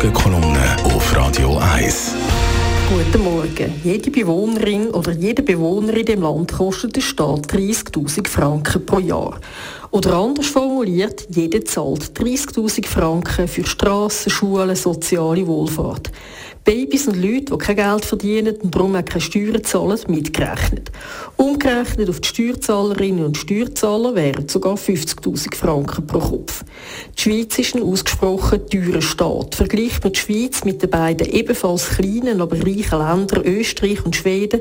Morgenkolumne auf Radio 1. Guten Morgen. Jede Bewohnerin oder jeder Bewohner in dem Land kostet der Staat 30.000 Franken pro Jahr. Oder anders formuliert, jeder zahlt 30.000 Franken für Straßen, Schulen, soziale Wohlfahrt. Babys und Leute, die kein Geld verdienen und darum auch keine Steuern zahlen, mitgerechnet. Umgerechnet auf die Steuerzahlerinnen und Steuerzahler wären sogar 50.000 Franken pro Kopf. Die Schweiz ist ein ausgesprochen teurer Staat. Vergleicht man die Schweiz mit den beiden ebenfalls kleinen, aber reichen Ländern Österreich und Schweden,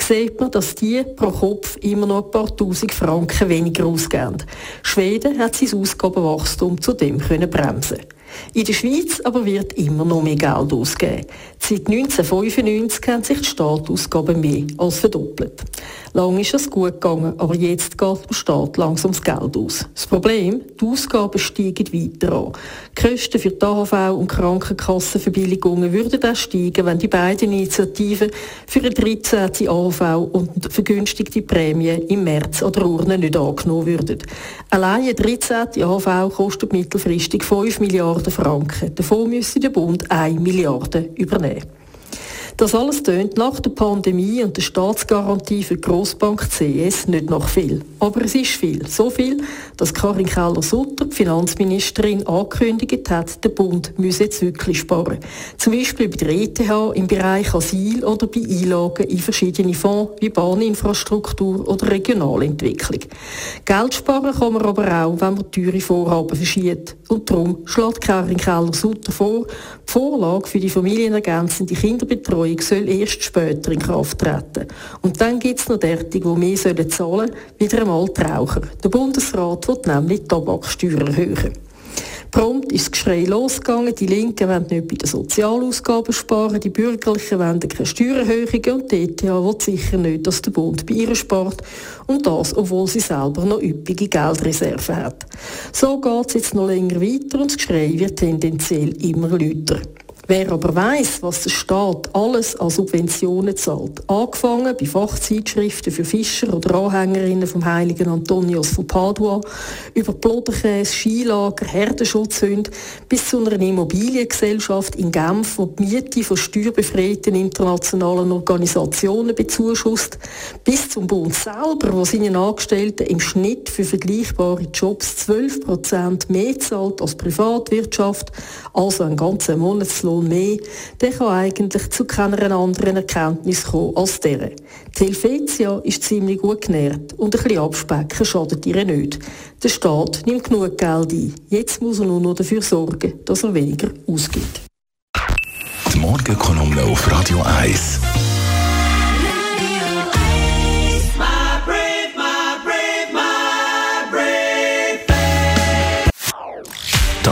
sieht man, dass die pro Kopf immer noch ein paar Tausend Franken weniger ausgeben. Schweden hat sein Ausgabenwachstum zudem können bremsen in der Schweiz aber wird immer noch mehr Geld ausgegeben. Seit 1995 haben sich die Staatsausgaben mehr als verdoppelt. Lang ist es gut gegangen, aber jetzt geht dem Staat langsam das Geld aus. Das Problem, die Ausgaben steigen weiter an. Die Kosten für die AHV und Krankenkassenverbilligungen würden auch steigen, wenn die beiden Initiativen für eine 13. AHV und vergünstigte Prämie im März oder Urne nicht angenommen würden. Allein eine 13. AHV kostet mittelfristig 5 Milliarden Franken. Davon müsste der Bund 1 Milliarde übernehmen. Das alles tönt nach der Pandemie und der Staatsgarantie für die Grossbank CS nicht nach viel. Aber es ist viel. So viel, dass Karin Keller-Sutter, die Finanzministerin, angekündigt hat, der Bund müsse jetzt wirklich sparen. Zum Beispiel bei der ETH im Bereich Asyl oder bei Einlagen in verschiedene Fonds wie Bahninfrastruktur oder Regionalentwicklung. Geld sparen kann man aber auch, wenn man teure Vorhaben verschiebt. Und darum schlägt Karin Keller-Sutter vor, die Vorlage für die familienergänzende Kinderbetreuung Betreuung soll erst später in Kraft treten. Und dann gibt es noch derartige, die mehr sollen zahlen, wieder einmal die Raucher. Der Bundesrat will nämlich die Tabaksteuer erhöhen. Prompt ist das Geschrei losgegangen. Die Linken wollen nicht bei den Sozialausgaben sparen, die Bürgerlichen wollen keine Steuererhöhungen und die ETH will sicher nicht, dass der Bund bei ihr spart. Und das, obwohl sie selber noch üppige Geldreserven hat. So geht es jetzt noch länger weiter und das Geschrei wird tendenziell immer lauter. Wer aber weiß, was der Staat alles an Subventionen zahlt, angefangen bei Fachzeitschriften für Fischer oder Anhängerinnen vom heiligen Antonius von Padua, über Plodenkäse, Skilager, Herdenschutzhunde, bis zu einer Immobiliengesellschaft in Genf, die die Miete von steuerbefreiten internationalen Organisationen bezuschusst, bis zum Bund selber, wo seinen Angestellten im Schnitt für vergleichbare Jobs 12% mehr zahlt als Privatwirtschaft, also ein ganzer Monatslohn Mehr, der kann eigentlich zu keiner anderen Erkenntnis kommen als dieser. Die Helvetia ist ziemlich gut genährt und ein bisschen abspecken schadet ihr nicht. Der Staat nimmt genug Geld ein. Jetzt muss er nur noch dafür sorgen, dass er weniger ausgibt. Die Morgenkolumne auf Radio 1.